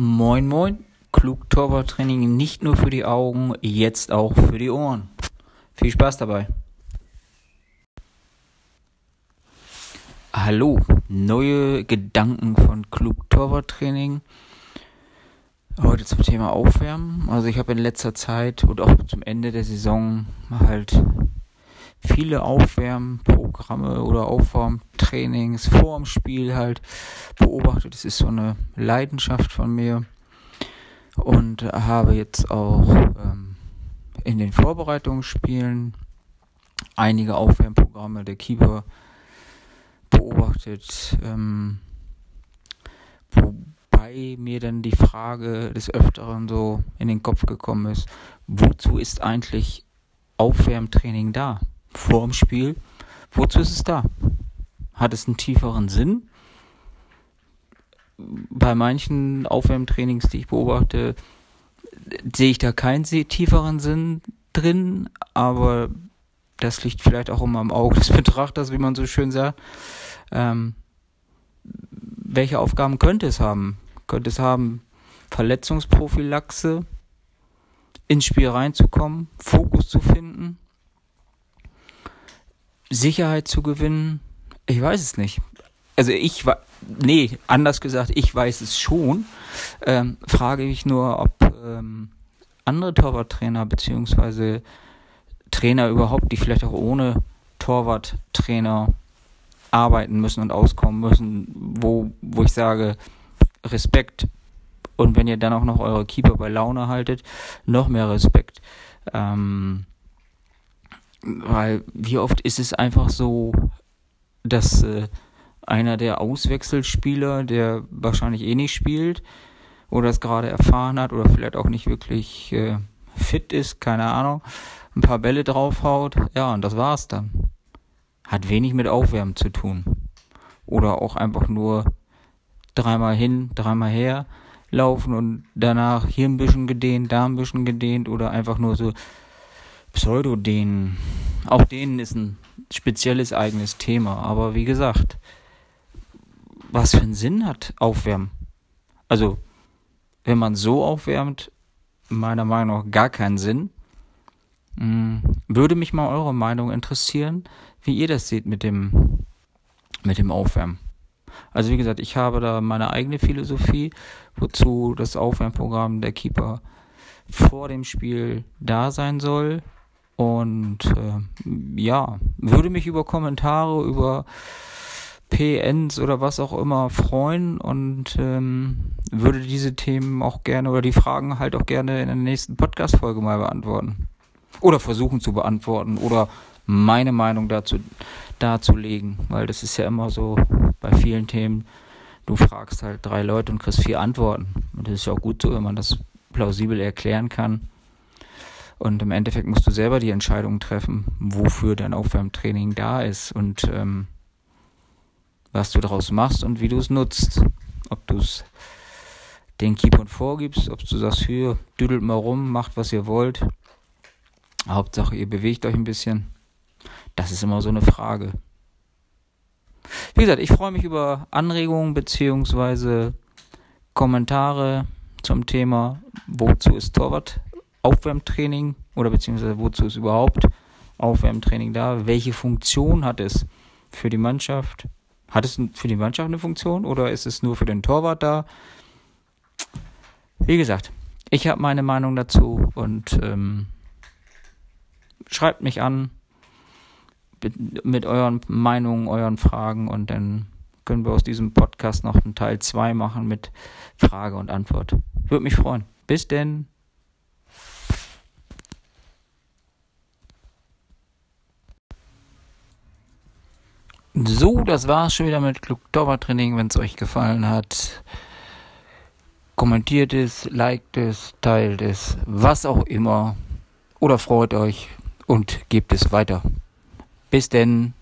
Moin Moin, klug Torwarttraining nicht nur für die Augen, jetzt auch für die Ohren. Viel Spaß dabei. Hallo, neue Gedanken von klug Torwarttraining. Heute zum Thema Aufwärmen. Also ich habe in letzter Zeit und auch zum Ende der Saison halt viele Aufwärmprogramme oder Aufwärmtrainings vor dem Spiel halt beobachtet. Es ist so eine Leidenschaft von mir und habe jetzt auch ähm, in den Vorbereitungsspielen einige Aufwärmprogramme der Keeper beobachtet, ähm, wobei mir dann die Frage des Öfteren so in den Kopf gekommen ist, wozu ist eigentlich Aufwärmtraining da? Vor dem Spiel. Wozu ist es da? Hat es einen tieferen Sinn? Bei manchen Aufwärmtrainings, die ich beobachte, sehe ich da keinen tieferen Sinn drin, aber das liegt vielleicht auch immer im Auge des Betrachters, wie man so schön sagt. Ähm, welche Aufgaben könnte es haben? Könnte es haben, Verletzungsprophylaxe, ins Spiel reinzukommen, Fokus zu finden, Sicherheit zu gewinnen? Ich weiß es nicht. Also ich war, nee, anders gesagt, ich weiß es schon. Ähm, frage ich nur, ob ähm, andere Torwarttrainer beziehungsweise Trainer überhaupt, die vielleicht auch ohne Torwarttrainer arbeiten müssen und auskommen müssen, wo, wo ich sage, Respekt. Und wenn ihr dann auch noch eure Keeper bei Laune haltet, noch mehr Respekt. Ähm, weil wie oft ist es einfach so, dass äh, einer der Auswechselspieler, der wahrscheinlich eh nicht spielt oder es gerade erfahren hat oder vielleicht auch nicht wirklich äh, fit ist, keine Ahnung, ein paar Bälle draufhaut, ja, und das war's dann. Hat wenig mit Aufwärmen zu tun. Oder auch einfach nur dreimal hin, dreimal her laufen und danach hier ein bisschen gedehnt, da ein bisschen gedehnt oder einfach nur so Pseudodehnen. Auch denen ist ein spezielles eigenes Thema. Aber wie gesagt, was für einen Sinn hat Aufwärmen? Also, wenn man so aufwärmt, meiner Meinung nach gar keinen Sinn. Hm, würde mich mal eure Meinung interessieren, wie ihr das seht mit dem, mit dem Aufwärmen. Also wie gesagt, ich habe da meine eigene Philosophie, wozu das Aufwärmprogramm der Keeper vor dem Spiel da sein soll. Und äh, ja, würde mich über Kommentare, über PNs oder was auch immer freuen und ähm, würde diese Themen auch gerne oder die Fragen halt auch gerne in der nächsten Podcast-Folge mal beantworten. Oder versuchen zu beantworten oder meine Meinung dazu darzulegen, weil das ist ja immer so bei vielen Themen. Du fragst halt drei Leute und kriegst vier Antworten. Und das ist ja auch gut so, wenn man das plausibel erklären kann. Und im Endeffekt musst du selber die Entscheidung treffen, wofür dein Aufwärmtraining da ist und ähm, was du daraus machst und wie du es nutzt. Ob du es den Keepern vorgibst, ob du sagst, hier, düdelt mal rum, macht was ihr wollt. Hauptsache, ihr bewegt euch ein bisschen. Das ist immer so eine Frage. Wie gesagt, ich freue mich über Anregungen beziehungsweise Kommentare zum Thema, wozu ist Torwart Aufwärmtraining oder beziehungsweise wozu ist überhaupt Aufwärmtraining da? Welche Funktion hat es für die Mannschaft? Hat es für die Mannschaft eine Funktion oder ist es nur für den Torwart da? Wie gesagt, ich habe meine Meinung dazu und ähm, schreibt mich an mit euren Meinungen, euren Fragen und dann können wir aus diesem Podcast noch einen Teil 2 machen mit Frage und Antwort. Würde mich freuen. Bis denn. So, das war's schon wieder mit Training. Wenn es euch gefallen hat, kommentiert es, liked es, teilt es, was auch immer. Oder freut euch und gebt es weiter. Bis denn.